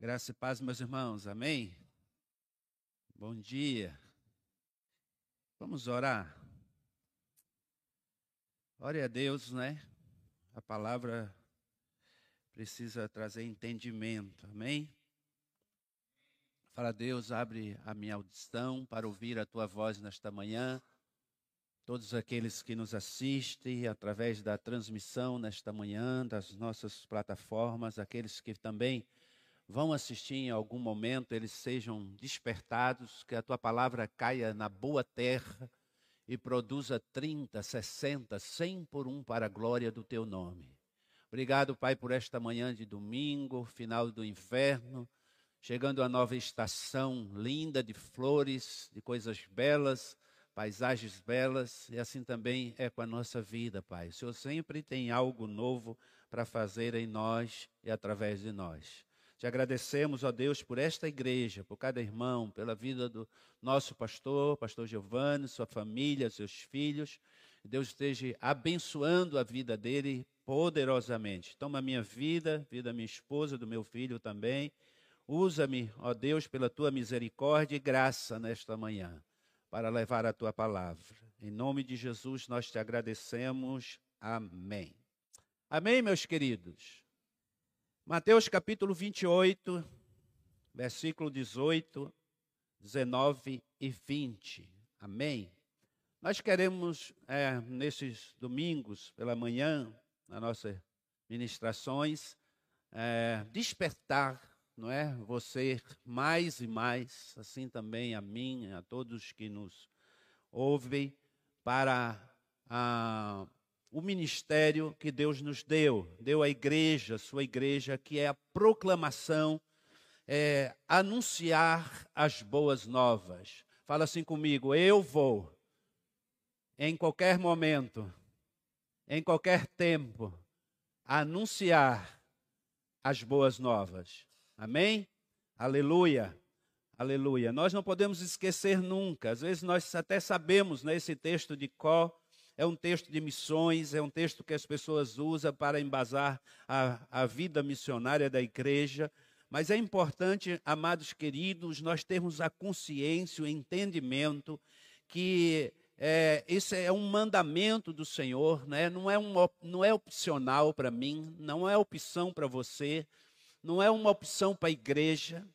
Graça e paz, meus irmãos, amém? Bom dia. Vamos orar. Ore a Deus, né? A palavra precisa trazer entendimento, amém? Fala, Deus, abre a minha audição para ouvir a tua voz nesta manhã. Todos aqueles que nos assistem através da transmissão nesta manhã, das nossas plataformas, aqueles que também vão assistir em algum momento, eles sejam despertados, que a tua palavra caia na boa terra e produza 30, 60, 100 por um para a glória do teu nome. Obrigado, Pai, por esta manhã de domingo, final do inverno, chegando a nova estação linda de flores, de coisas belas, paisagens belas, e assim também é com a nossa vida, Pai. O Senhor sempre tem algo novo para fazer em nós e através de nós. Te agradecemos, ó Deus, por esta igreja, por cada irmão, pela vida do nosso pastor, pastor Giovanni, sua família, seus filhos. Deus esteja abençoando a vida dele poderosamente. Toma a minha vida, vida da minha esposa, do meu filho também. Usa-me, ó Deus, pela tua misericórdia e graça nesta manhã, para levar a tua palavra. Em nome de Jesus nós te agradecemos. Amém. Amém, meus queridos. Mateus capítulo 28, versículo 18, 19 e 20. Amém? Nós queremos, é, nesses domingos pela manhã, nas nossas ministrações, é, despertar, não é? Você mais e mais, assim também a mim, a todos que nos ouvem, para a o ministério que Deus nos deu, deu à igreja, sua igreja, que é a proclamação, é, anunciar as boas novas. Fala assim comigo, eu vou, em qualquer momento, em qualquer tempo, anunciar as boas novas. Amém? Aleluia. Aleluia. Nós não podemos esquecer nunca. Às vezes nós até sabemos nesse né, texto de Có é um texto de missões, é um texto que as pessoas usam para embasar a, a vida missionária da igreja. Mas é importante, amados queridos, nós termos a consciência, o entendimento que é, esse é um mandamento do Senhor, né? não, é um, não é opcional para mim, não é opção para você, não é uma opção para a igreja.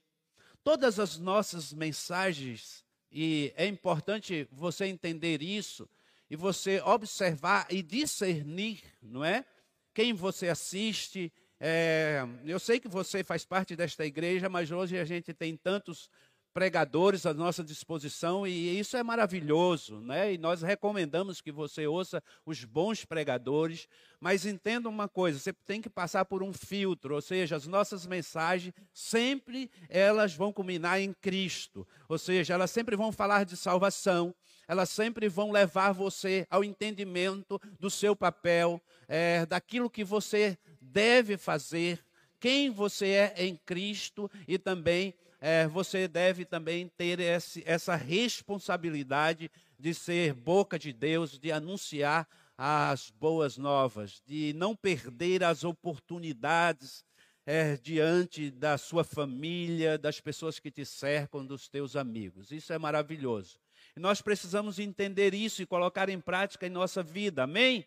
Todas as nossas mensagens, e é importante você entender isso, e você observar e discernir, não é? Quem você assiste. É, eu sei que você faz parte desta igreja, mas hoje a gente tem tantos pregadores à nossa disposição e isso é maravilhoso, né? E nós recomendamos que você ouça os bons pregadores, mas entenda uma coisa, você tem que passar por um filtro, ou seja, as nossas mensagens sempre elas vão culminar em Cristo, ou seja, elas sempre vão falar de salvação, elas sempre vão levar você ao entendimento do seu papel, é, daquilo que você deve fazer, quem você é em Cristo e também é, você deve também ter esse, essa responsabilidade de ser boca de Deus, de anunciar as boas novas, de não perder as oportunidades é, diante da sua família, das pessoas que te cercam, dos teus amigos. Isso é maravilhoso. Nós precisamos entender isso e colocar em prática em nossa vida. Amém?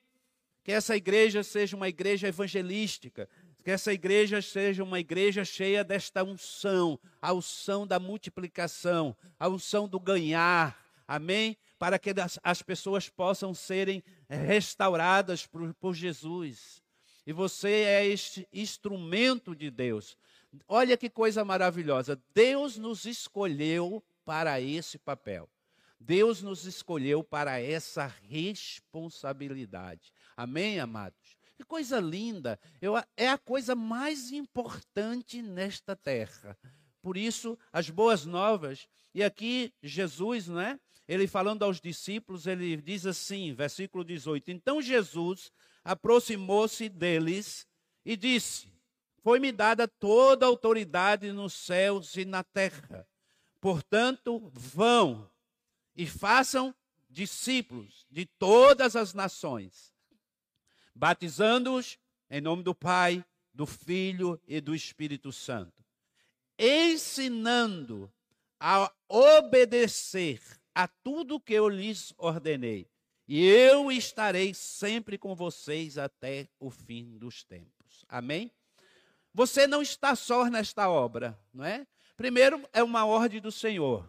Que essa igreja seja uma igreja evangelística, que essa igreja seja uma igreja cheia desta unção, a unção da multiplicação, a unção do ganhar. Amém? Para que as, pessoas possam serem restauradas por, por Jesus. E você é este instrumento de Deus. Olha que coisa maravilhosa. Deus nos escolheu para esse papel. Deus nos escolheu para essa responsabilidade. Amém, amados? Que coisa linda! Eu, é a coisa mais importante nesta terra. Por isso, as boas novas. E aqui, Jesus, não é? Ele falando aos discípulos, ele diz assim, versículo 18: Então Jesus aproximou-se deles e disse: Foi-me dada toda a autoridade nos céus e na terra. Portanto, vão e façam discípulos de todas as nações, batizando-os em nome do Pai, do Filho e do Espírito Santo, ensinando a obedecer a tudo que eu lhes ordenei. E eu estarei sempre com vocês até o fim dos tempos. Amém? Você não está só nesta obra, não é? Primeiro, é uma ordem do Senhor.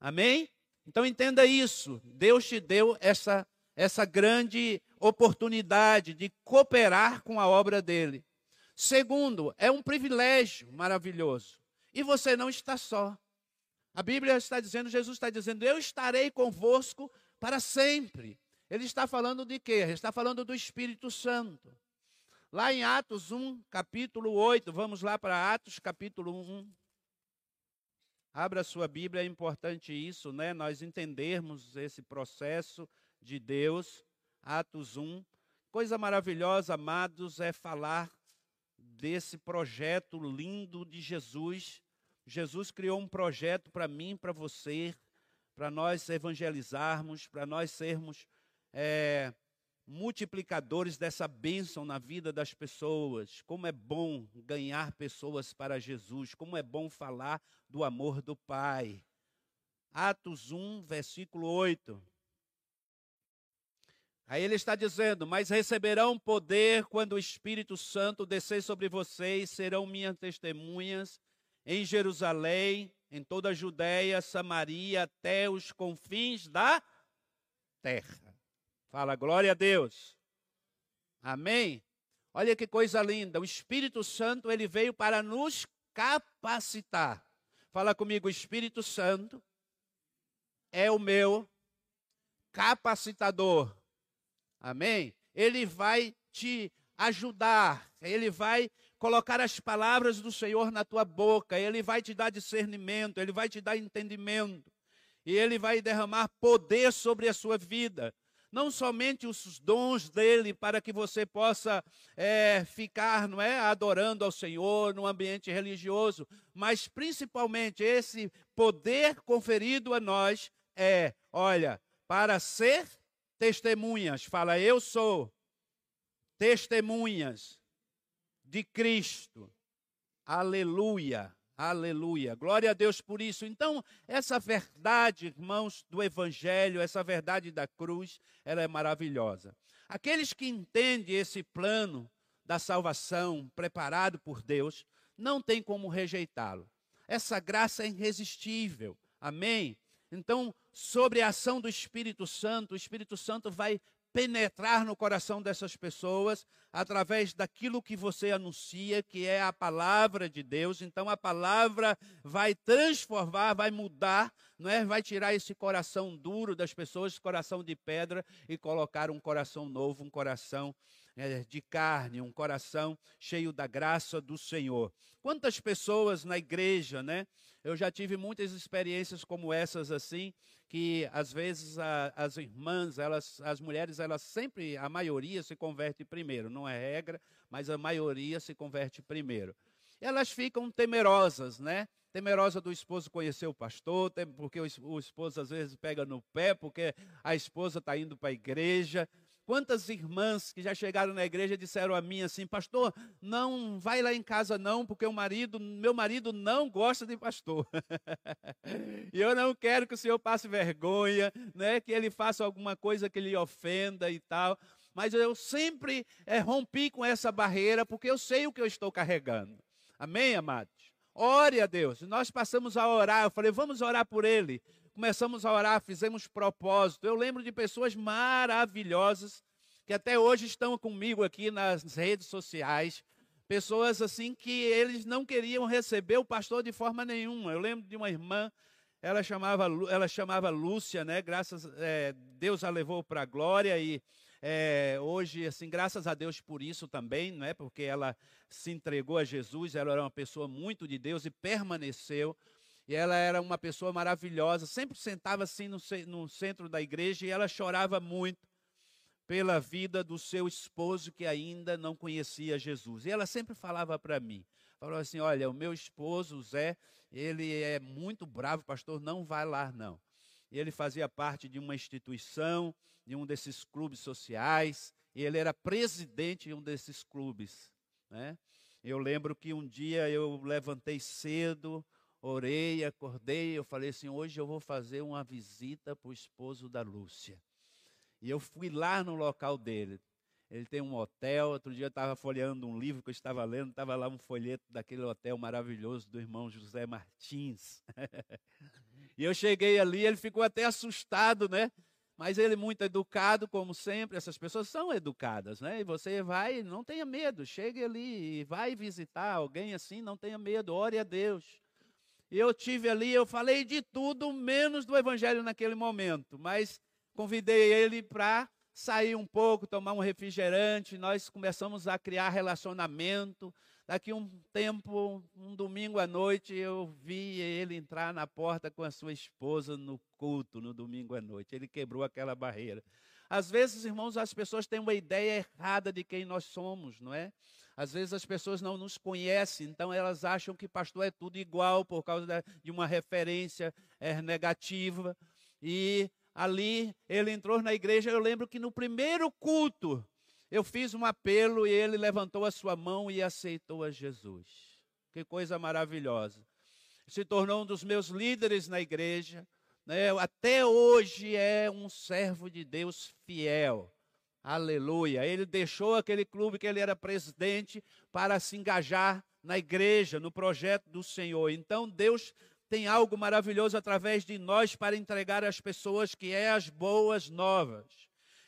Amém? Então entenda isso. Deus te deu essa, essa grande oportunidade de cooperar com a obra dele. Segundo, é um privilégio maravilhoso. E você não está só. A Bíblia está dizendo, Jesus está dizendo, eu estarei convosco para sempre. Ele está falando de quê? Ele está falando do Espírito Santo. Lá em Atos 1, capítulo 8, vamos lá para Atos, capítulo 1. Abra sua Bíblia, é importante isso, né? Nós entendermos esse processo de Deus. Atos 1. Coisa maravilhosa, amados, é falar desse projeto lindo de Jesus. Jesus criou um projeto para mim, para você, para nós evangelizarmos, para nós sermos é, multiplicadores dessa bênção na vida das pessoas. Como é bom ganhar pessoas para Jesus, como é bom falar do amor do Pai. Atos 1, versículo 8. Aí ele está dizendo: Mas receberão poder quando o Espírito Santo descer sobre vocês, serão minhas testemunhas em Jerusalém, em toda a Judéia, Samaria, até os confins da terra. Fala, glória a Deus. Amém? Olha que coisa linda. O Espírito Santo, ele veio para nos capacitar. Fala comigo, o Espírito Santo é o meu capacitador. Amém? Ele vai te ajudar, ele vai colocar as palavras do Senhor na tua boca, ele vai te dar discernimento, ele vai te dar entendimento, e ele vai derramar poder sobre a sua vida não somente os dons dele para que você possa é, ficar, não é, adorando ao Senhor no ambiente religioso, mas principalmente esse poder conferido a nós é, olha, para ser testemunhas. Fala, eu sou testemunhas de Cristo. Aleluia. Aleluia. Glória a Deus por isso. Então, essa verdade, irmãos, do Evangelho, essa verdade da cruz, ela é maravilhosa. Aqueles que entendem esse plano da salvação preparado por Deus, não tem como rejeitá-lo. Essa graça é irresistível. Amém? Então, sobre a ação do Espírito Santo, o Espírito Santo vai penetrar no coração dessas pessoas através daquilo que você anuncia, que é a palavra de Deus. Então a palavra vai transformar, vai mudar, não é? Vai tirar esse coração duro das pessoas, coração de pedra e colocar um coração novo, um coração é, de carne, um coração cheio da graça do Senhor. Quantas pessoas na igreja, né? Eu já tive muitas experiências como essas assim, que às vezes a, as irmãs, elas, as mulheres, elas sempre, a maioria se converte primeiro, não é regra, mas a maioria se converte primeiro. Elas ficam temerosas, né? Temerosa do esposo conhecer o pastor, porque o esposo às vezes pega no pé, porque a esposa está indo para a igreja, Quantas irmãs que já chegaram na igreja disseram a mim assim, pastor, não vai lá em casa não, porque o marido, meu marido não gosta de pastor. e eu não quero que o senhor passe vergonha, né, que ele faça alguma coisa que lhe ofenda e tal. Mas eu sempre é, rompi com essa barreira, porque eu sei o que eu estou carregando. Amém, amados? Ore a Deus. Nós passamos a orar. Eu falei, vamos orar por ele começamos a orar, fizemos propósito. Eu lembro de pessoas maravilhosas que até hoje estão comigo aqui nas redes sociais. Pessoas assim que eles não queriam receber o pastor de forma nenhuma. Eu lembro de uma irmã, ela chamava, ela chamava Lúcia, né? Graças é, Deus a levou para a glória e é, hoje, assim, graças a Deus por isso também, não é? Porque ela se entregou a Jesus, ela era uma pessoa muito de Deus e permaneceu. E ela era uma pessoa maravilhosa, sempre sentava assim no, no centro da igreja e ela chorava muito pela vida do seu esposo que ainda não conhecia Jesus. E ela sempre falava para mim, falou assim: "Olha, o meu esposo, Zé, ele é muito bravo, pastor, não vai lá não". Ele fazia parte de uma instituição, de um desses clubes sociais, e ele era presidente de um desses clubes, né? Eu lembro que um dia eu levantei cedo, orei, acordei, eu falei assim: hoje eu vou fazer uma visita para o esposo da Lúcia. E eu fui lá no local dele. Ele tem um hotel. Outro dia eu estava folheando um livro que eu estava lendo, estava lá um folheto daquele hotel maravilhoso do irmão José Martins. e eu cheguei ali, ele ficou até assustado, né? Mas ele muito educado, como sempre, essas pessoas são educadas, né? E você vai, não tenha medo, chegue ali e vai visitar alguém assim, não tenha medo, ore a Deus. Eu tive ali, eu falei de tudo menos do evangelho naquele momento, mas convidei ele para sair um pouco, tomar um refrigerante, nós começamos a criar relacionamento. Daqui um tempo, um domingo à noite, eu vi ele entrar na porta com a sua esposa no culto, no domingo à noite. Ele quebrou aquela barreira. Às vezes, irmãos, as pessoas têm uma ideia errada de quem nós somos, não é? Às vezes as pessoas não nos conhecem, então elas acham que pastor é tudo igual por causa de uma referência é, negativa. E ali ele entrou na igreja. Eu lembro que no primeiro culto eu fiz um apelo e ele levantou a sua mão e aceitou a Jesus. Que coisa maravilhosa. Se tornou um dos meus líderes na igreja. Né? Até hoje é um servo de Deus fiel. Aleluia. Ele deixou aquele clube que ele era presidente para se engajar na igreja, no projeto do Senhor. Então Deus tem algo maravilhoso através de nós para entregar às pessoas que é as boas novas.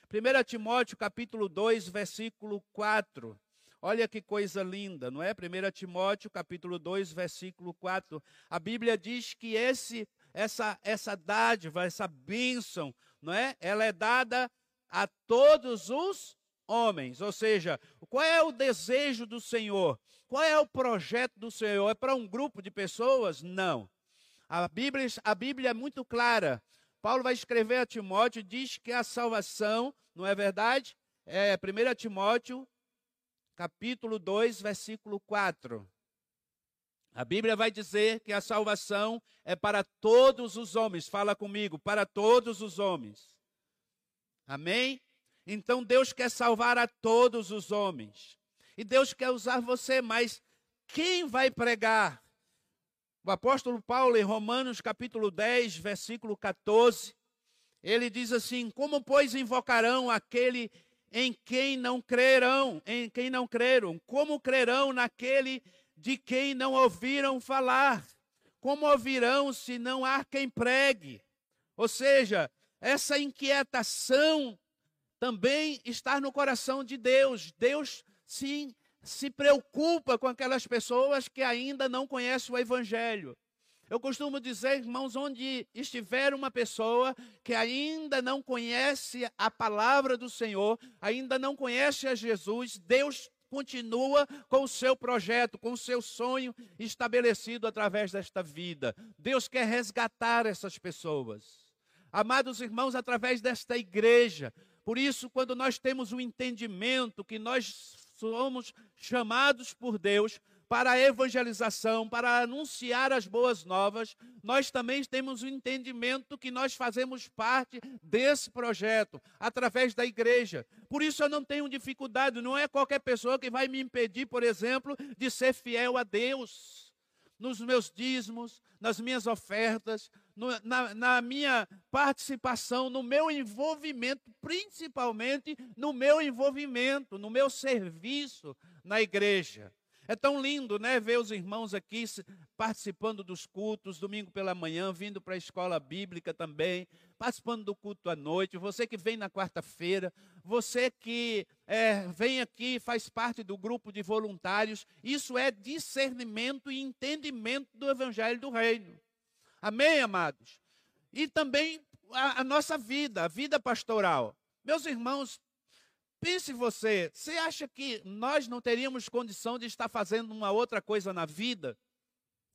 1 Timóteo capítulo 2, versículo 4. Olha que coisa linda, não é? 1 Timóteo capítulo 2, versículo 4. A Bíblia diz que esse essa essa dádiva, essa bênção, não é? Ela é dada a todos os homens. Ou seja, qual é o desejo do Senhor? Qual é o projeto do Senhor? É para um grupo de pessoas? Não. A Bíblia, a Bíblia é muito clara. Paulo vai escrever a Timóteo, diz que a salvação, não é verdade? É 1 Timóteo, capítulo 2, versículo 4. A Bíblia vai dizer que a salvação é para todos os homens. Fala comigo, para todos os homens. Amém? Então Deus quer salvar a todos os homens. E Deus quer usar você, mas quem vai pregar? O apóstolo Paulo, em Romanos capítulo 10, versículo 14, ele diz assim: Como, pois, invocarão aquele em quem não crerão, em quem não creram? Como crerão naquele de quem não ouviram falar? Como ouvirão se não há quem pregue? Ou seja, essa inquietação também está no coração de Deus. Deus se se preocupa com aquelas pessoas que ainda não conhecem o Evangelho. Eu costumo dizer, irmãos, onde estiver uma pessoa que ainda não conhece a palavra do Senhor, ainda não conhece a Jesus, Deus continua com o seu projeto, com o seu sonho estabelecido através desta vida. Deus quer resgatar essas pessoas. Amados irmãos, através desta igreja, por isso, quando nós temos o entendimento que nós somos chamados por Deus para a evangelização, para anunciar as boas novas, nós também temos o entendimento que nós fazemos parte desse projeto, através da igreja. Por isso eu não tenho dificuldade, não é qualquer pessoa que vai me impedir, por exemplo, de ser fiel a Deus nos meus dízimos, nas minhas ofertas, no, na, na minha participação, no meu envolvimento, principalmente no meu envolvimento, no meu serviço na igreja. É tão lindo, né, ver os irmãos aqui participando dos cultos, domingo pela manhã, vindo para a escola bíblica também, participando do culto à noite. Você que vem na quarta-feira, você que é, vem aqui, faz parte do grupo de voluntários. Isso é discernimento e entendimento do Evangelho do Reino. Amém, amados? E também a, a nossa vida, a vida pastoral. Meus irmãos, Pense você, você acha que nós não teríamos condição de estar fazendo uma outra coisa na vida?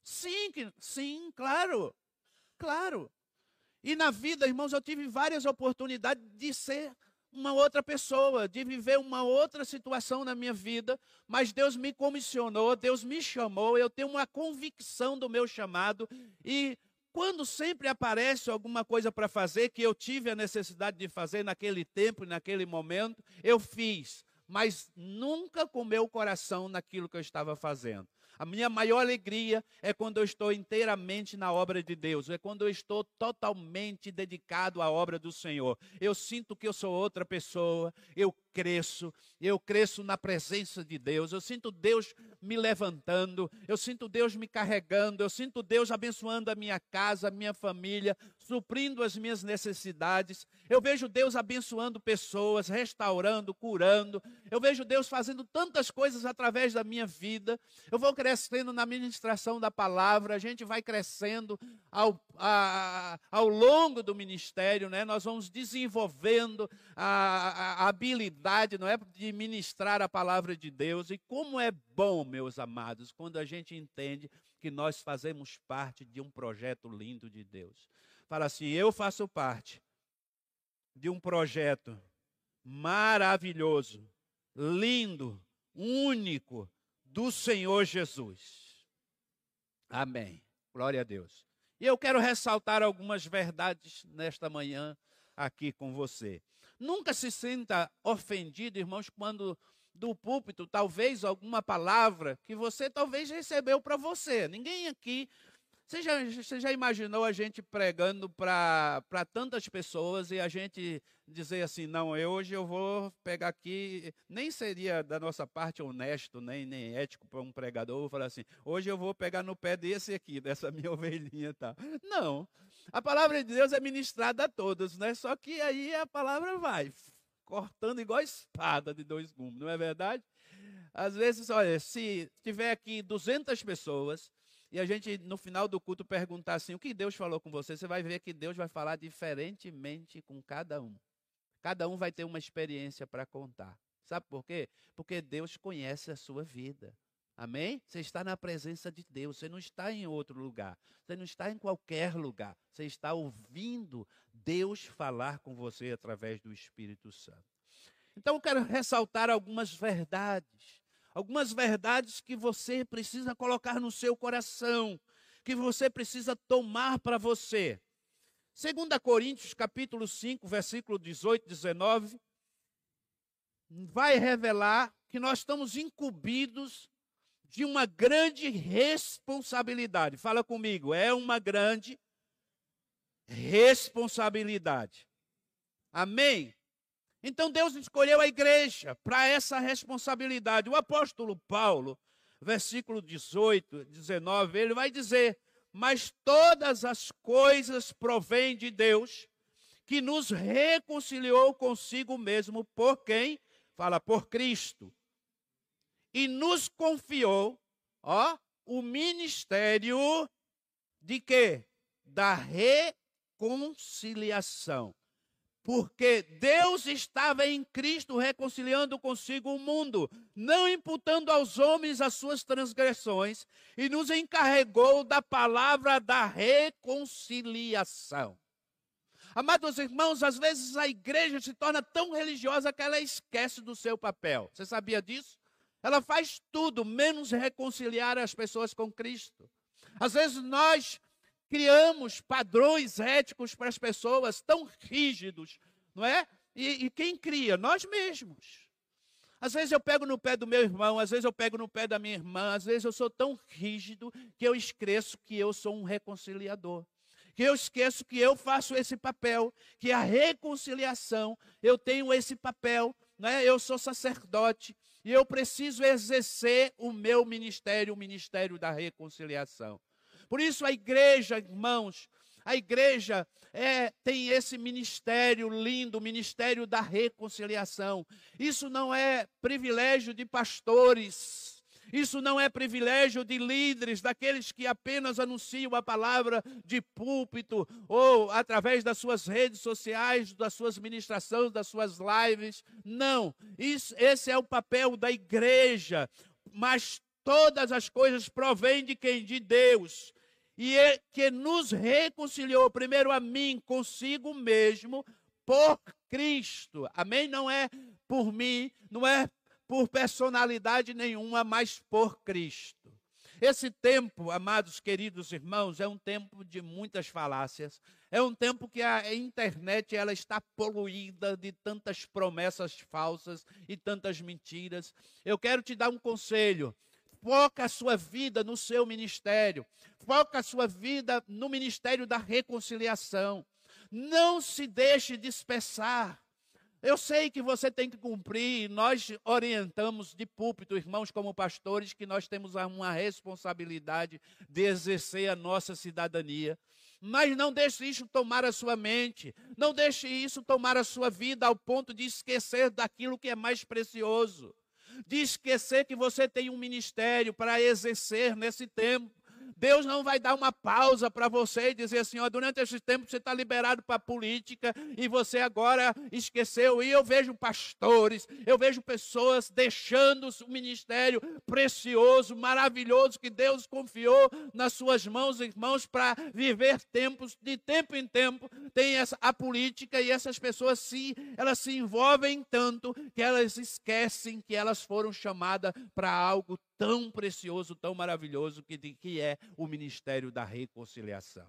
Sim, sim, claro. Claro. E na vida, irmãos, eu tive várias oportunidades de ser uma outra pessoa, de viver uma outra situação na minha vida, mas Deus me comissionou, Deus me chamou, eu tenho uma convicção do meu chamado e quando sempre aparece alguma coisa para fazer que eu tive a necessidade de fazer naquele tempo e naquele momento, eu fiz. mas nunca com meu coração naquilo que eu estava fazendo. A minha maior alegria é quando eu estou inteiramente na obra de Deus, é quando eu estou totalmente dedicado à obra do Senhor. Eu sinto que eu sou outra pessoa, eu cresço, eu cresço na presença de Deus, eu sinto Deus me levantando, eu sinto Deus me carregando, eu sinto Deus abençoando a minha casa, a minha família, suprindo as minhas necessidades. Eu vejo Deus abençoando pessoas, restaurando, curando. Eu vejo Deus fazendo tantas coisas através da minha vida. Eu vou crescendo na ministração da palavra, a gente vai crescendo ao, a, ao longo do ministério, né? nós vamos desenvolvendo a, a, a habilidade não é, de ministrar a palavra de Deus. E como é bom, meus amados, quando a gente entende que nós fazemos parte de um projeto lindo de Deus. Fala assim: eu faço parte de um projeto maravilhoso, lindo, único do Senhor Jesus. Amém. Glória a Deus. E eu quero ressaltar algumas verdades nesta manhã aqui com você. Nunca se sinta ofendido, irmãos, quando do púlpito, talvez alguma palavra que você talvez recebeu para você. Ninguém aqui você já, você já imaginou a gente pregando para tantas pessoas e a gente dizer assim, não, eu, hoje eu vou pegar aqui, nem seria da nossa parte honesto, nem, nem ético para um pregador, falar assim, hoje eu vou pegar no pé desse aqui, dessa minha ovelhinha tá. Não, a palavra de Deus é ministrada a todos, né? Só que aí a palavra vai, cortando igual espada de dois gumes, não é verdade? Às vezes, olha, se tiver aqui 200 pessoas e a gente, no final do culto, perguntar assim: o que Deus falou com você? Você vai ver que Deus vai falar diferentemente com cada um. Cada um vai ter uma experiência para contar. Sabe por quê? Porque Deus conhece a sua vida. Amém? Você está na presença de Deus, você não está em outro lugar, você não está em qualquer lugar, você está ouvindo Deus falar com você através do Espírito Santo. Então eu quero ressaltar algumas verdades algumas verdades que você precisa colocar no seu coração, que você precisa tomar para você. 2 Coríntios capítulo 5, versículo 18 e 19, vai revelar que nós estamos incumbidos de uma grande responsabilidade. Fala comigo, é uma grande responsabilidade. Amém? Então Deus escolheu a igreja para essa responsabilidade. O apóstolo Paulo, versículo 18, 19, ele vai dizer: Mas todas as coisas provêm de Deus, que nos reconciliou consigo mesmo, por quem? Fala, por Cristo. E nos confiou, ó, o ministério de quê? Da reconciliação porque Deus estava em Cristo reconciliando consigo o mundo, não imputando aos homens as suas transgressões, e nos encarregou da palavra da reconciliação. Amados irmãos, às vezes a igreja se torna tão religiosa que ela esquece do seu papel. Você sabia disso? Ela faz tudo menos reconciliar as pessoas com Cristo. Às vezes nós criamos padrões éticos para as pessoas tão rígidos, não é? E, e, quem cria? Nós mesmos. Às vezes eu pego no pé do meu irmão, às vezes eu pego no pé da minha irmã, às vezes eu sou tão rígido que eu esqueço que eu sou um reconciliador. Que eu esqueço que eu faço esse papel, que a reconciliação, eu tenho esse papel, né? eu sou sacerdote e eu preciso exercer o meu ministério, o ministério da reconciliação. Por isso a igreja, irmãos, a igreja é, tem esse ministério lindo, o ministério da reconciliação. Isso não é privilégio de pastores. Isso não é privilégio de líderes, daqueles que apenas anunciam a palavra de púlpito ou através das suas redes sociais, das suas ministrações, das suas lives. Não, isso, esse é o papel da igreja. Mas Todas as coisas provêm de quem? De Deus. E é que nos reconciliou, primeiro a mim, consigo mesmo, por Cristo. Amém? Não é por mim, não é por personalidade nenhuma, mas por Cristo. Esse tempo, amados queridos irmãos, é um tempo de muitas falácias. É um tempo que a internet ela está poluída de tantas promessas falsas e tantas mentiras. Eu quero te dar um conselho. Foca a sua vida no seu ministério. Foca a sua vida no ministério da reconciliação. Não se deixe dispersar. Eu sei que você tem que cumprir, nós orientamos de púlpito, irmãos, como pastores, que nós temos uma responsabilidade de exercer a nossa cidadania. Mas não deixe isso tomar a sua mente, não deixe isso tomar a sua vida ao ponto de esquecer daquilo que é mais precioso, de esquecer que você tem um ministério para exercer nesse tempo. Deus não vai dar uma pausa para você e dizer assim: ó, durante esse tempo você está liberado para a política e você agora esqueceu. E eu vejo pastores, eu vejo pessoas deixando o ministério precioso, maravilhoso que Deus confiou nas suas mãos, irmãos, para viver tempos, de tempo em tempo, tem essa, a política e essas pessoas se, elas se envolvem tanto que elas esquecem que elas foram chamadas para algo tão precioso, tão maravilhoso que, que é o ministério da reconciliação.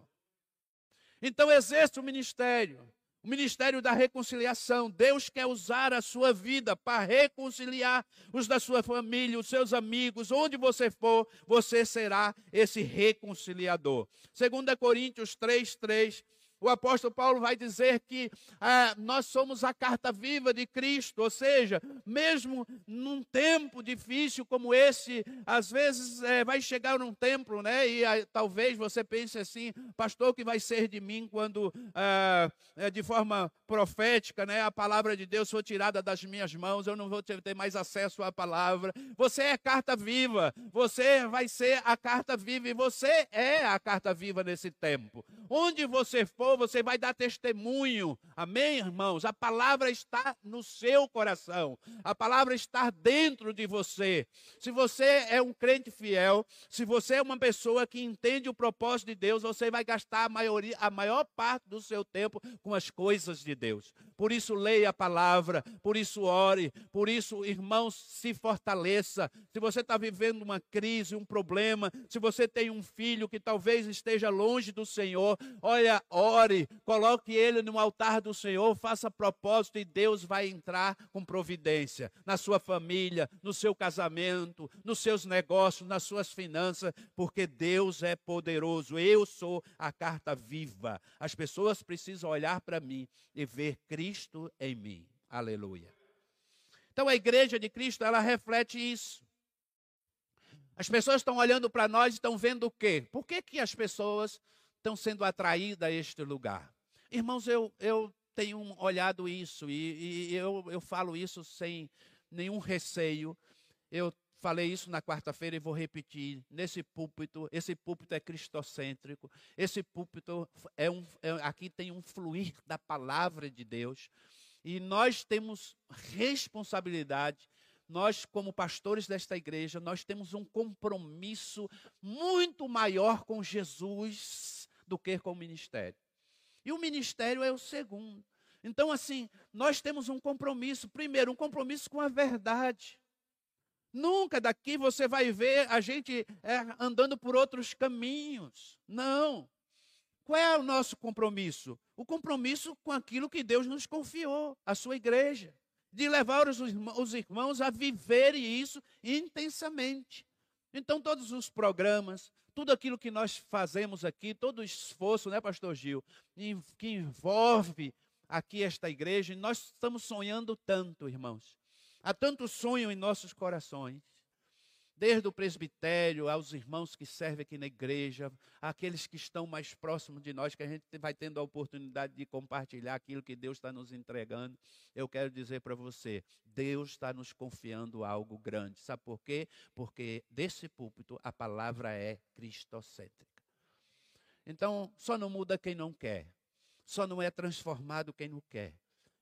Então, exerça o ministério, o ministério da reconciliação. Deus quer usar a sua vida para reconciliar os da sua família, os seus amigos, onde você for, você será esse reconciliador. 2 Coríntios 3, 3 o apóstolo Paulo vai dizer que ah, nós somos a carta viva de Cristo, ou seja, mesmo num tempo difícil como esse, às vezes é, vai chegar num templo, né? E talvez você pense assim, pastor, o que vai ser de mim quando, ah, é, de forma profética, né? A palavra de Deus for tirada das minhas mãos, eu não vou ter mais acesso à palavra. Você é carta viva, você vai ser a carta viva e você é a carta viva nesse tempo. Onde você for você vai dar testemunho. Amém, irmãos? A palavra está no seu coração. A palavra está dentro de você. Se você é um crente fiel, se você é uma pessoa que entende o propósito de Deus, você vai gastar a, maioria, a maior parte do seu tempo com as coisas de Deus. Por isso, leia a palavra, por isso, ore, por isso, irmãos, se fortaleça. Se você está vivendo uma crise, um problema, se você tem um filho que talvez esteja longe do Senhor, olha, ore ore, coloque ele no altar do Senhor, faça propósito e Deus vai entrar com providência na sua família, no seu casamento, nos seus negócios, nas suas finanças, porque Deus é poderoso. Eu sou a carta viva. As pessoas precisam olhar para mim e ver Cristo em mim. Aleluia. Então a igreja de Cristo, ela reflete isso. As pessoas estão olhando para nós e estão vendo o quê? Por que, que as pessoas estão sendo atraídas a este lugar. Irmãos, eu, eu tenho olhado isso e, e eu, eu falo isso sem nenhum receio. Eu falei isso na quarta-feira e vou repetir. Nesse púlpito, esse púlpito é cristocêntrico. Esse púlpito é um, é, aqui tem um fluir da palavra de Deus. E nós temos responsabilidade nós, como pastores desta igreja, nós temos um compromisso muito maior com Jesus do que com o ministério. E o ministério é o segundo. Então, assim, nós temos um compromisso. Primeiro, um compromisso com a verdade. Nunca daqui você vai ver a gente é, andando por outros caminhos. Não. Qual é o nosso compromisso? O compromisso com aquilo que Deus nos confiou, a sua igreja. De levar os, os irmãos a viverem isso intensamente. Então, todos os programas, tudo aquilo que nós fazemos aqui, todo o esforço, né, Pastor Gil, que envolve aqui esta igreja, nós estamos sonhando tanto, irmãos. Há tanto sonho em nossos corações desde o presbitério aos irmãos que servem aqui na igreja, aqueles que estão mais próximos de nós, que a gente vai tendo a oportunidade de compartilhar aquilo que Deus está nos entregando. Eu quero dizer para você, Deus está nos confiando algo grande. Sabe por quê? Porque desse púlpito a palavra é cristocêntrica. Então, só não muda quem não quer. Só não é transformado quem não quer.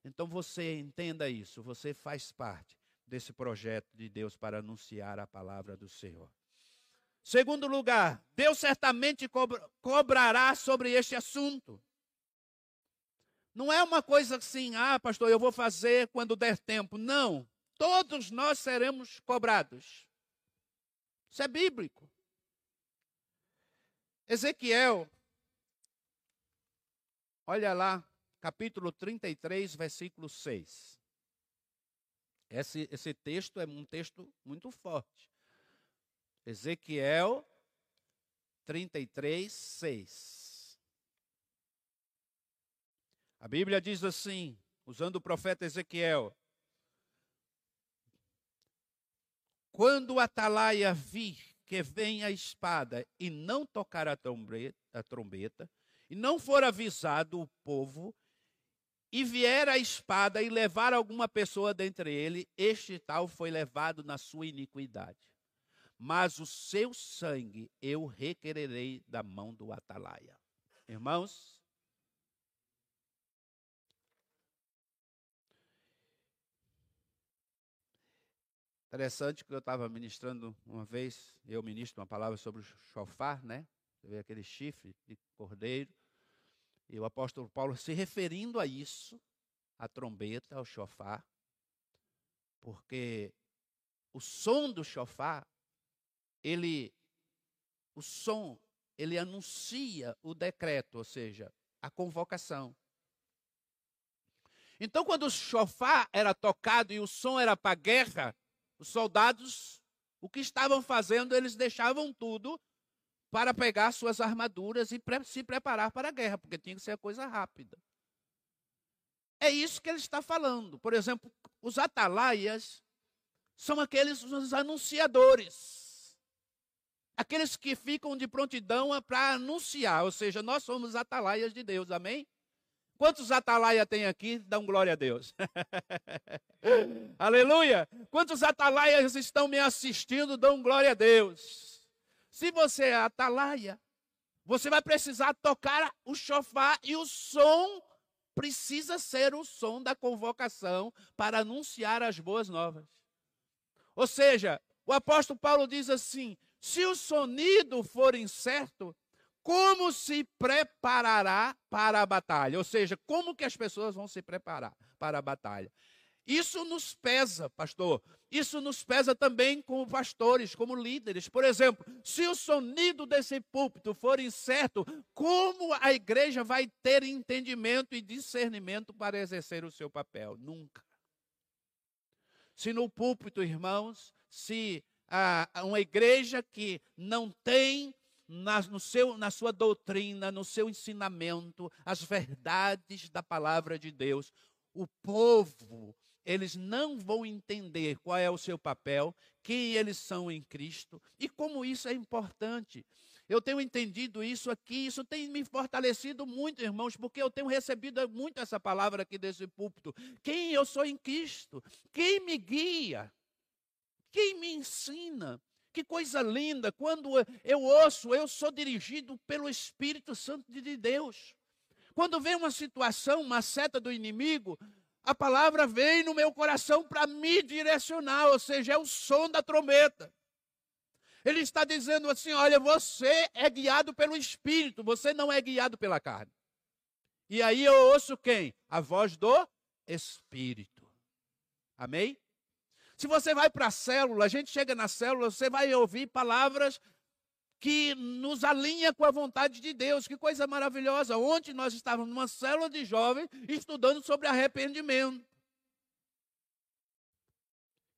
Então você entenda isso, você faz parte desse projeto de Deus para anunciar a palavra do Senhor. Segundo lugar, Deus certamente cobrará sobre este assunto. Não é uma coisa assim, ah, pastor, eu vou fazer quando der tempo. Não. Todos nós seremos cobrados. Isso é bíblico. Ezequiel, olha lá, capítulo 33, versículo 6. Esse, esse texto é um texto muito forte. Ezequiel 33, 6. A Bíblia diz assim, usando o profeta Ezequiel: Quando o atalaia vir que vem a espada e não tocar a trombeta, a trombeta, e não for avisado o povo, e vier a espada e levar alguma pessoa dentre ele, este tal foi levado na sua iniquidade. Mas o seu sangue eu requererei da mão do atalaia. Irmãos, Interessante que eu estava ministrando uma vez, eu ministro uma palavra sobre o chofar, né? Você vê aquele chifre de cordeiro. E o apóstolo Paulo se referindo a isso, a trombeta, ao chofar, porque o som do chofar, ele, o som, ele anuncia o decreto, ou seja, a convocação. Então, quando o chofar era tocado e o som era para guerra, os soldados, o que estavam fazendo, eles deixavam tudo para pegar suas armaduras e se preparar para a guerra, porque tinha que ser coisa rápida. É isso que ele está falando. Por exemplo, os atalaias são aqueles os anunciadores. Aqueles que ficam de prontidão para anunciar, ou seja, nós somos atalaias de Deus, amém? Quantos atalaia tem aqui? Dão glória a Deus. Aleluia! Quantos atalaias estão me assistindo? Dão glória a Deus. Se você é atalaia, você vai precisar tocar o chofar e o som precisa ser o som da convocação para anunciar as boas novas. Ou seja, o apóstolo Paulo diz assim: se o sonido for incerto, como se preparará para a batalha? Ou seja, como que as pessoas vão se preparar para a batalha? Isso nos pesa, pastor. Isso nos pesa também como pastores, como líderes. Por exemplo, se o sonido desse púlpito for incerto, como a igreja vai ter entendimento e discernimento para exercer o seu papel? Nunca. Se no púlpito, irmãos, se ah, uma igreja que não tem na, no seu, na sua doutrina, no seu ensinamento, as verdades da palavra de Deus. O povo, eles não vão entender qual é o seu papel, quem eles são em Cristo e como isso é importante. Eu tenho entendido isso aqui, isso tem me fortalecido muito, irmãos, porque eu tenho recebido muito essa palavra aqui desse púlpito. Quem eu sou em Cristo? Quem me guia? Quem me ensina? Que coisa linda, quando eu ouço, eu sou dirigido pelo Espírito Santo de Deus. Quando vem uma situação, uma seta do inimigo, a palavra vem no meu coração para me direcionar, ou seja, é o som da trombeta. Ele está dizendo assim: olha, você é guiado pelo Espírito, você não é guiado pela carne. E aí eu ouço quem? A voz do Espírito. Amém? Se você vai para a célula, a gente chega na célula, você vai ouvir palavras que nos alinha com a vontade de Deus. Que coisa maravilhosa. Ontem nós estávamos numa célula de jovens estudando sobre arrependimento.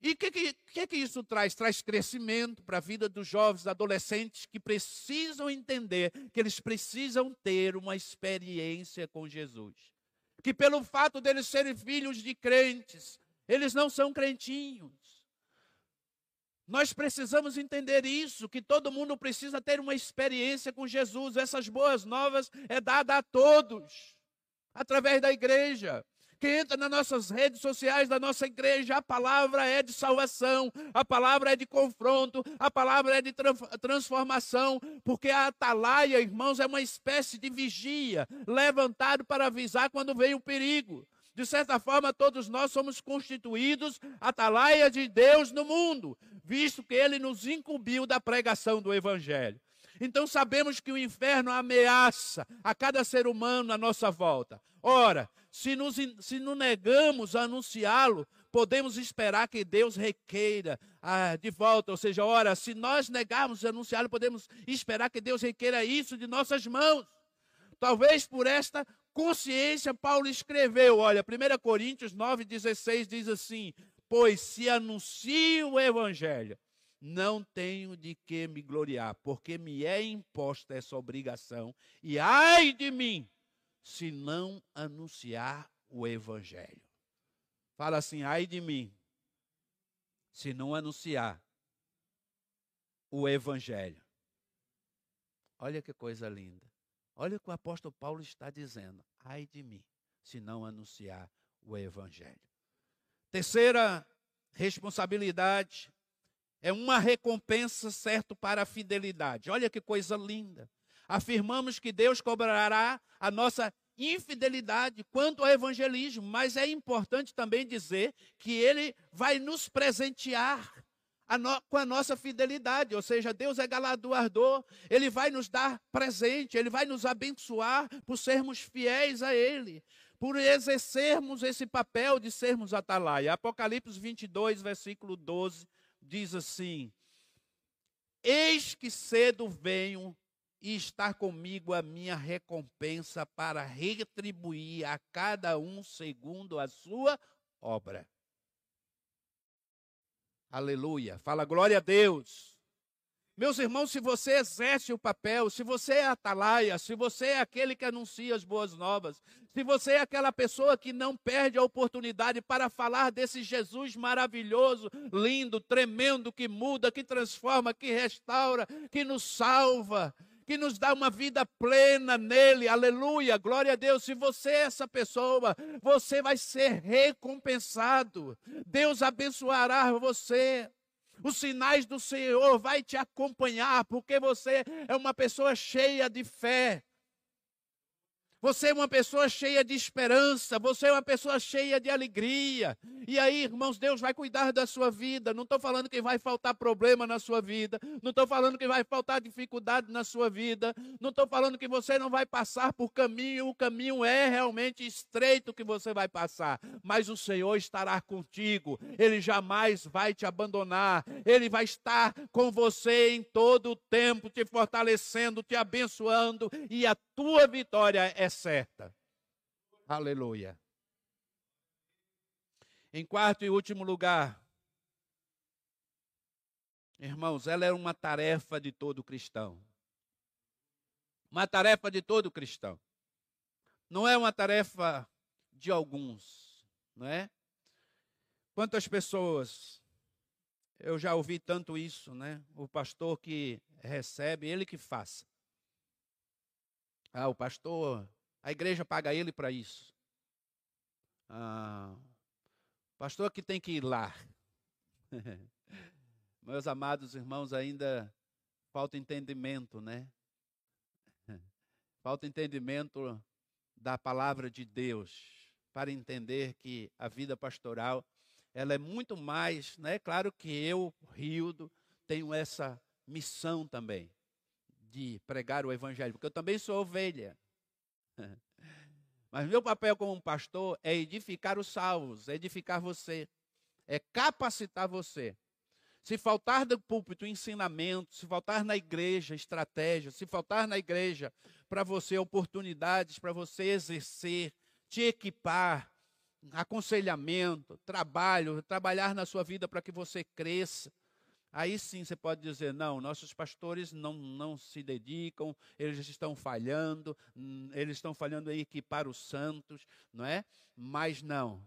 E o que, que, que, isso traz? Traz crescimento para a vida dos jovens, adolescentes que precisam entender que eles precisam ter uma experiência com Jesus. Que pelo fato deles serem filhos de crentes, eles não são crentinhos. Nós precisamos entender isso, que todo mundo precisa ter uma experiência com Jesus. Essas boas novas é dada a todos, através da igreja. Quem entra nas nossas redes sociais da nossa igreja, a palavra é de salvação, a palavra é de confronto, a palavra é de transformação, porque a atalaia, irmãos, é uma espécie de vigia, levantado para avisar quando vem o perigo. De certa forma, todos nós somos constituídos atalaia de Deus no mundo, visto que ele nos incumbiu da pregação do Evangelho. Então sabemos que o inferno ameaça a cada ser humano à nossa volta. Ora, se nos, se nos negamos a anunciá-lo, podemos esperar que Deus requeira ah, de volta. Ou seja, ora, se nós negarmos anunciá-lo, podemos esperar que Deus requeira isso de nossas mãos. Talvez por esta consciência, Paulo escreveu, olha, 1 Coríntios 9,16 diz assim: Pois se anuncio o evangelho, não tenho de que me gloriar, porque me é imposta essa obrigação, e ai de mim, se não anunciar o evangelho. Fala assim, ai de mim, se não anunciar o evangelho. Olha que coisa linda. Olha o que o apóstolo Paulo está dizendo. Ai de mim, se não anunciar o evangelho. Terceira responsabilidade é uma recompensa certo para a fidelidade. Olha que coisa linda. Afirmamos que Deus cobrará a nossa infidelidade quanto ao evangelismo, mas é importante também dizer que ele vai nos presentear a no, com a nossa fidelidade, ou seja, Deus é galardoador, ele vai nos dar presente, ele vai nos abençoar por sermos fiéis a ele, por exercermos esse papel de sermos atalaia. Apocalipse 22, versículo 12 diz assim: Eis que cedo venho e está comigo a minha recompensa para retribuir a cada um segundo a sua obra. Aleluia. Fala glória a Deus. Meus irmãos, se você exerce o papel, se você é atalaia, se você é aquele que anuncia as boas novas, se você é aquela pessoa que não perde a oportunidade para falar desse Jesus maravilhoso, lindo, tremendo, que muda, que transforma, que restaura, que nos salva, que nos dá uma vida plena nele, aleluia, glória a Deus. Se você é essa pessoa, você vai ser recompensado, Deus abençoará você. Os sinais do Senhor vai te acompanhar, porque você é uma pessoa cheia de fé. Você é uma pessoa cheia de esperança, você é uma pessoa cheia de alegria. E aí, irmãos, Deus vai cuidar da sua vida. Não estou falando que vai faltar problema na sua vida, não estou falando que vai faltar dificuldade na sua vida, não estou falando que você não vai passar por caminho, o caminho é realmente estreito que você vai passar, mas o Senhor estará contigo, Ele jamais vai te abandonar, Ele vai estar com você em todo o tempo, te fortalecendo, te abençoando, e a tua vitória é certa. Aleluia. Em quarto e último lugar, irmãos, ela é uma tarefa de todo cristão. Uma tarefa de todo cristão. Não é uma tarefa de alguns, não é? Quantas pessoas eu já ouvi tanto isso, né? O pastor que recebe, ele que faça. Ah, o pastor a igreja paga ele para isso. Ah, pastor que tem que ir lá. Meus amados irmãos, ainda falta entendimento, né? Falta entendimento da palavra de Deus para entender que a vida pastoral ela é muito mais, né? Claro que eu, Rildo, tenho essa missão também de pregar o evangelho, porque eu também sou ovelha. Mas meu papel como pastor é edificar os salvos, é edificar você, é capacitar você. Se faltar do púlpito ensinamento, se faltar na igreja estratégia, se faltar na igreja para você oportunidades para você exercer, te equipar, aconselhamento, trabalho, trabalhar na sua vida para que você cresça, Aí sim você pode dizer: não, nossos pastores não, não se dedicam, eles estão falhando, hum, eles estão falhando em equipar os santos, não é? Mas não.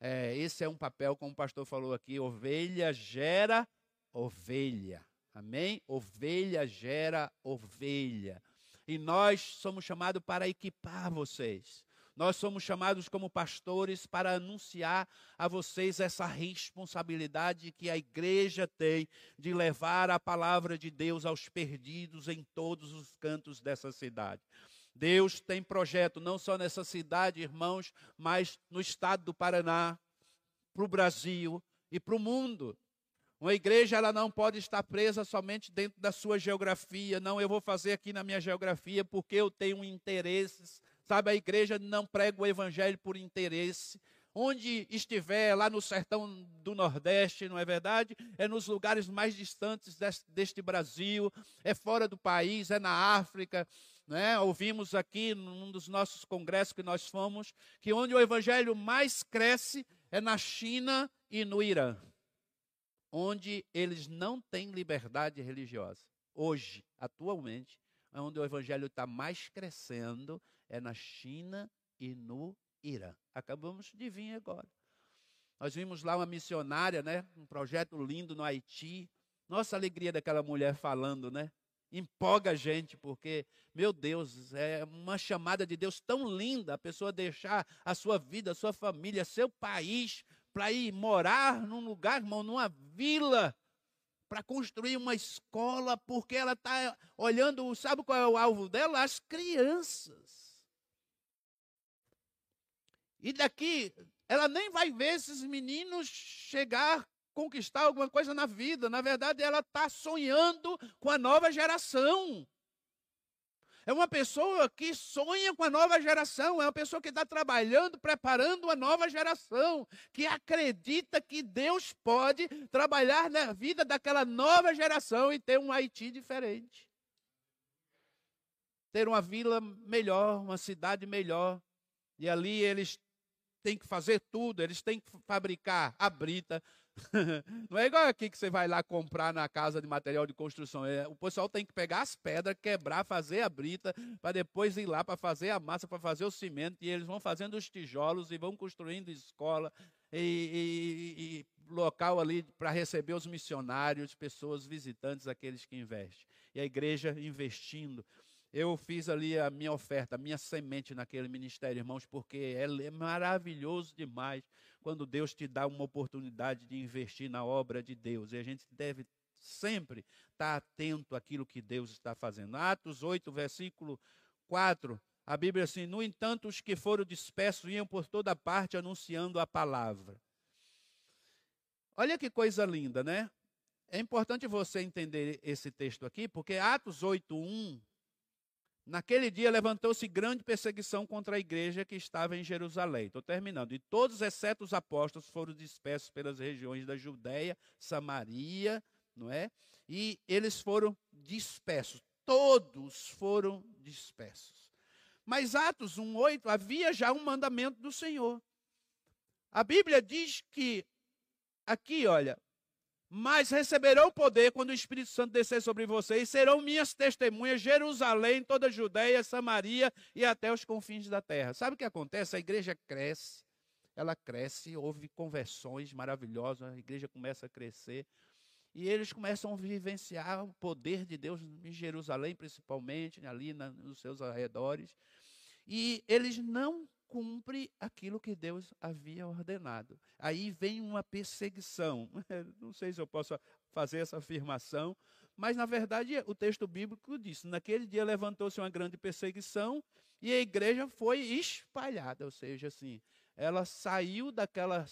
É, esse é um papel, como o pastor falou aqui: ovelha gera ovelha. Amém? Ovelha gera ovelha. E nós somos chamados para equipar vocês. Nós somos chamados como pastores para anunciar a vocês essa responsabilidade que a igreja tem de levar a palavra de Deus aos perdidos em todos os cantos dessa cidade. Deus tem projeto não só nessa cidade, irmãos, mas no estado do Paraná, para o Brasil e para o mundo. Uma igreja ela não pode estar presa somente dentro da sua geografia. Não, eu vou fazer aqui na minha geografia porque eu tenho interesses Sabe, a igreja não prega o evangelho por interesse. onde estiver, lá no sertão do Nordeste, não é verdade? É nos lugares mais distantes deste, Brasil, é fora do país, é na África. Né? Ouvimos aqui num dos nossos congressos que nós fomos, que onde o evangelho mais cresce é na China e no Irã, onde eles não têm liberdade religiosa. Hoje, atualmente, é onde o evangelho está mais crescendo é na China e no Irã. Acabamos de vir agora. Nós vimos lá uma missionária, né? Um projeto lindo no Haiti. Nossa alegria daquela mulher falando, né? Empolga a gente, porque, meu Deus, é uma chamada de Deus tão linda a pessoa deixar a sua vida, a sua família, seu país, para ir morar num lugar, irmão, numa vila, para construir uma escola, porque ela está olhando, sabe qual é o alvo dela? As crianças. E daqui, ela nem vai ver esses meninos chegar, conquistar alguma coisa na vida. Na verdade, ela está sonhando com a nova geração. É uma pessoa que sonha com a nova geração, é uma pessoa que está trabalhando, preparando uma nova geração, que acredita que Deus pode trabalhar na vida daquela nova geração e ter um Haiti diferente. Ter uma vila melhor, uma cidade melhor. E ali eles têm que fazer tudo, eles têm que fabricar a brita. Não é igual aqui que você vai lá comprar na casa de material de construção. É, o pessoal tem que pegar as pedras, quebrar, fazer a brita, para depois ir lá para fazer a massa, para fazer o cimento. E eles vão fazendo os tijolos e vão construindo escola e, e, e local ali para receber os missionários, pessoas visitantes, aqueles que investem. E a igreja investindo eu fiz ali a minha oferta, a minha semente naquele ministério, irmãos, porque é maravilhoso demais quando Deus te dá uma oportunidade de investir na obra de Deus. E a gente deve sempre estar atento àquilo que Deus está fazendo. Atos 8, versículo 4, a Bíblia assim: No entanto, os que foram dispersos iam por toda parte anunciando a palavra. Olha que coisa linda, né? É importante você entender esse texto aqui, porque Atos 8, 1 Naquele dia levantou-se grande perseguição contra a igreja que estava em Jerusalém. Estou terminando. E todos, exceto os apóstolos, foram dispersos pelas regiões da Judéia, Samaria, não é? E eles foram dispersos. Todos foram dispersos. Mas Atos 1:8 havia já um mandamento do Senhor. A Bíblia diz que aqui, olha, mas receberão poder quando o Espírito Santo descer sobre vocês, serão minhas testemunhas, Jerusalém, toda a Judéia, Samaria e até os confins da terra. Sabe o que acontece? A igreja cresce, ela cresce, houve conversões maravilhosas, a igreja começa a crescer, e eles começam a vivenciar o poder de Deus em Jerusalém, principalmente, ali nos seus arredores, e eles não cumpre aquilo que Deus havia ordenado. Aí vem uma perseguição. Não sei se eu posso fazer essa afirmação, mas na verdade o texto bíblico diz: naquele dia levantou-se uma grande perseguição e a igreja foi espalhada, ou seja, assim, ela saiu daquela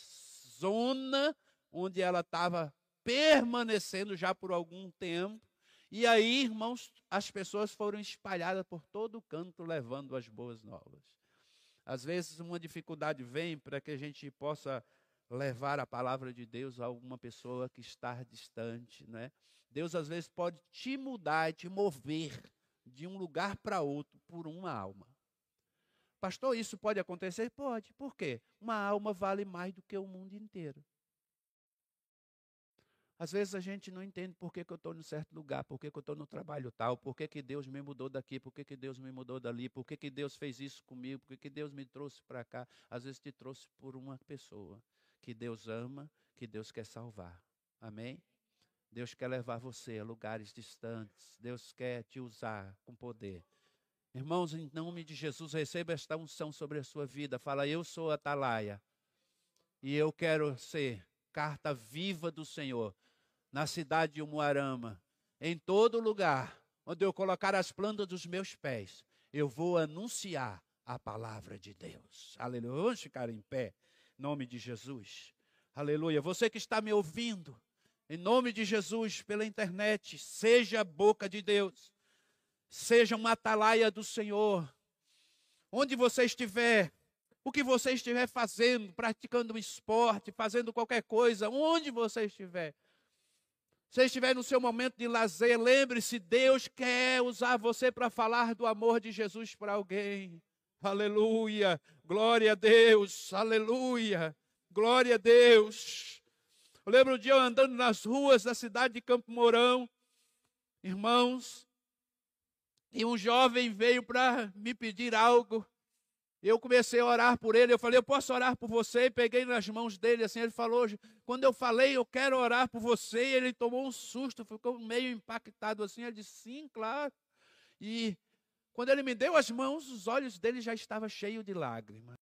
zona onde ela estava permanecendo já por algum tempo. E aí, irmãos, as pessoas foram espalhadas por todo o canto levando as boas novas. Às vezes uma dificuldade vem para que a gente possa levar a palavra de Deus a alguma pessoa que está distante, né? Deus às vezes pode te mudar te mover de um lugar para outro por uma alma. Pastor, isso pode acontecer? Pode. Por quê? Uma alma vale mais do que o mundo inteiro. Às vezes a gente não entende por que, que eu estou em certo lugar, por que, que eu estou no trabalho tal, por que, que Deus me mudou daqui, por que, que Deus me mudou dali, por que, que Deus fez isso comigo, por que, que Deus me trouxe para cá. Às vezes te trouxe por uma pessoa que Deus ama, que Deus quer salvar. Amém? Deus quer levar você a lugares distantes. Deus quer te usar com poder. Irmãos, em nome de Jesus, receba esta unção sobre a sua vida. Fala, eu sou Atalaia. E eu quero ser carta viva do Senhor na cidade de Umuarama, em todo lugar onde eu colocar as plantas dos meus pés, eu vou anunciar a palavra de Deus. Aleluia. Vamos ficar em pé, em nome de Jesus. Aleluia. Você que está me ouvindo, em nome de Jesus, pela internet, seja a boca de Deus, seja uma atalaia do Senhor. Onde você estiver, o que você estiver fazendo, praticando um esporte, fazendo qualquer coisa, onde você estiver. Se estiver no seu momento de lazer, lembre-se, Deus quer usar você para falar do amor de Jesus para alguém. Aleluia, glória a Deus, aleluia, glória a Deus. Eu lembro um dia eu andando nas ruas da cidade de Campo Mourão, irmãos, e um jovem veio para me pedir algo. Eu comecei a orar por ele. Eu falei, eu posso orar por você? E peguei nas mãos dele assim. Ele falou, quando eu falei, eu quero orar por você. ele tomou um susto, ficou meio impactado assim. Ele disse, sim, claro. E quando ele me deu as mãos, os olhos dele já estavam cheios de lágrimas.